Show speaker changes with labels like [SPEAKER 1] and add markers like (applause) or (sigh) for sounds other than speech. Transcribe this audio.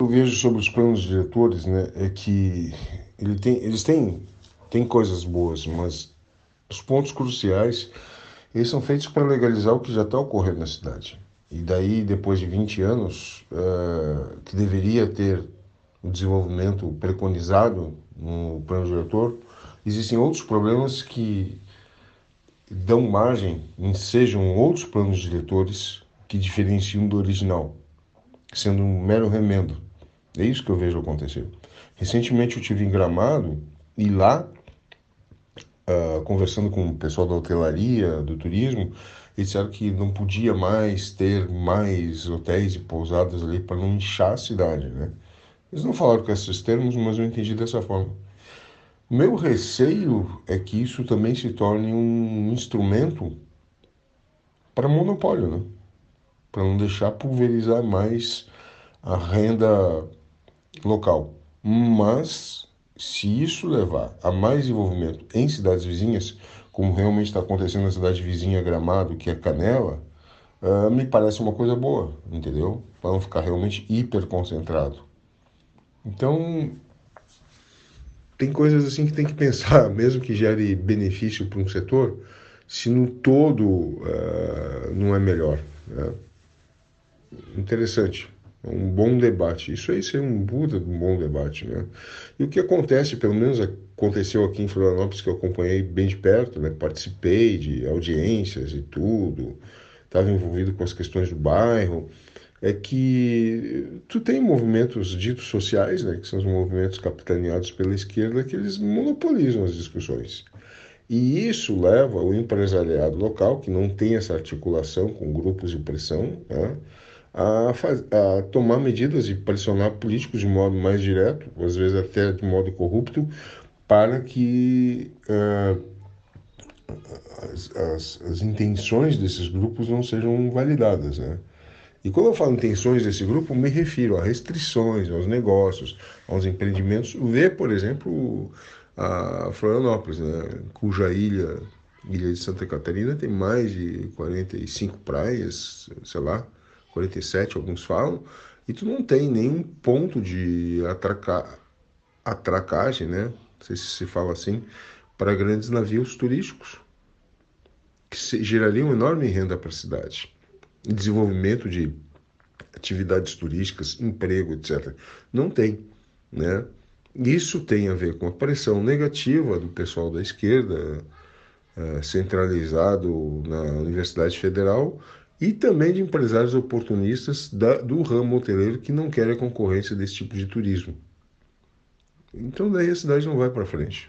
[SPEAKER 1] eu vejo sobre os planos diretores, né, é que ele tem, eles têm, têm coisas boas, mas os pontos cruciais eles são feitos para legalizar o que já está ocorrendo na cidade. E daí, depois de 20 anos, uh, que deveria ter o desenvolvimento preconizado no plano diretor, existem outros problemas que dão margem, sejam outros planos diretores que diferenciam do original, sendo um mero remendo. É isso que eu vejo acontecer. Recentemente eu tive em Gramado e lá, uh, conversando com o pessoal da hotelaria, do turismo, eles disseram que não podia mais ter mais hotéis e pousadas ali para não inchar a cidade, né? Eles não falaram com esses termos, mas eu entendi dessa forma. Meu receio é que isso também se torne um instrumento para monopólio, né? Para não deixar pulverizar mais a renda local. Mas se isso levar a mais desenvolvimento em cidades vizinhas, como realmente está acontecendo na cidade vizinha Gramado, que é Canela, uh, me parece uma coisa boa, entendeu? Para não ficar realmente hiper concentrado. Então, tem coisas assim que tem que pensar, (laughs) mesmo que gere benefício para um setor, se no todo uh, não é melhor. Né? Interessante, um bom debate. Isso aí seria um Buda um bom debate. Né? E o que acontece, pelo menos aconteceu aqui em Florianópolis, que eu acompanhei bem de perto, né? participei de audiências e tudo, estava envolvido com as questões do bairro é que tu tem movimentos ditos sociais, né, que são os movimentos capitaneados pela esquerda, que eles monopolizam as discussões. E isso leva o empresariado local, que não tem essa articulação com grupos de pressão, né, a, faz, a, tomar medidas de pressionar políticos de modo mais direto, às vezes até de modo corrupto, para que uh, as, as, as intenções desses grupos não sejam validadas. Né? E quando eu falo intenções desse grupo, me refiro a restrições, aos negócios, aos empreendimentos. Vê, por exemplo, a Florianópolis, né, cuja ilha, ilha de Santa Catarina, tem mais de 45 praias, sei lá, 47 alguns falam, e tu não tem nenhum ponto de atracagem, né? Não sei se se fala assim, para grandes navios turísticos, que gerariam enorme renda para a cidade desenvolvimento de atividades turísticas, emprego, etc. Não tem, né? Isso tem a ver com a pressão negativa do pessoal da esquerda, uh, centralizado na Universidade Federal, e também de empresários oportunistas da, do ramo hoteleiro que não querem a concorrência desse tipo de turismo. Então daí a cidade não vai para frente.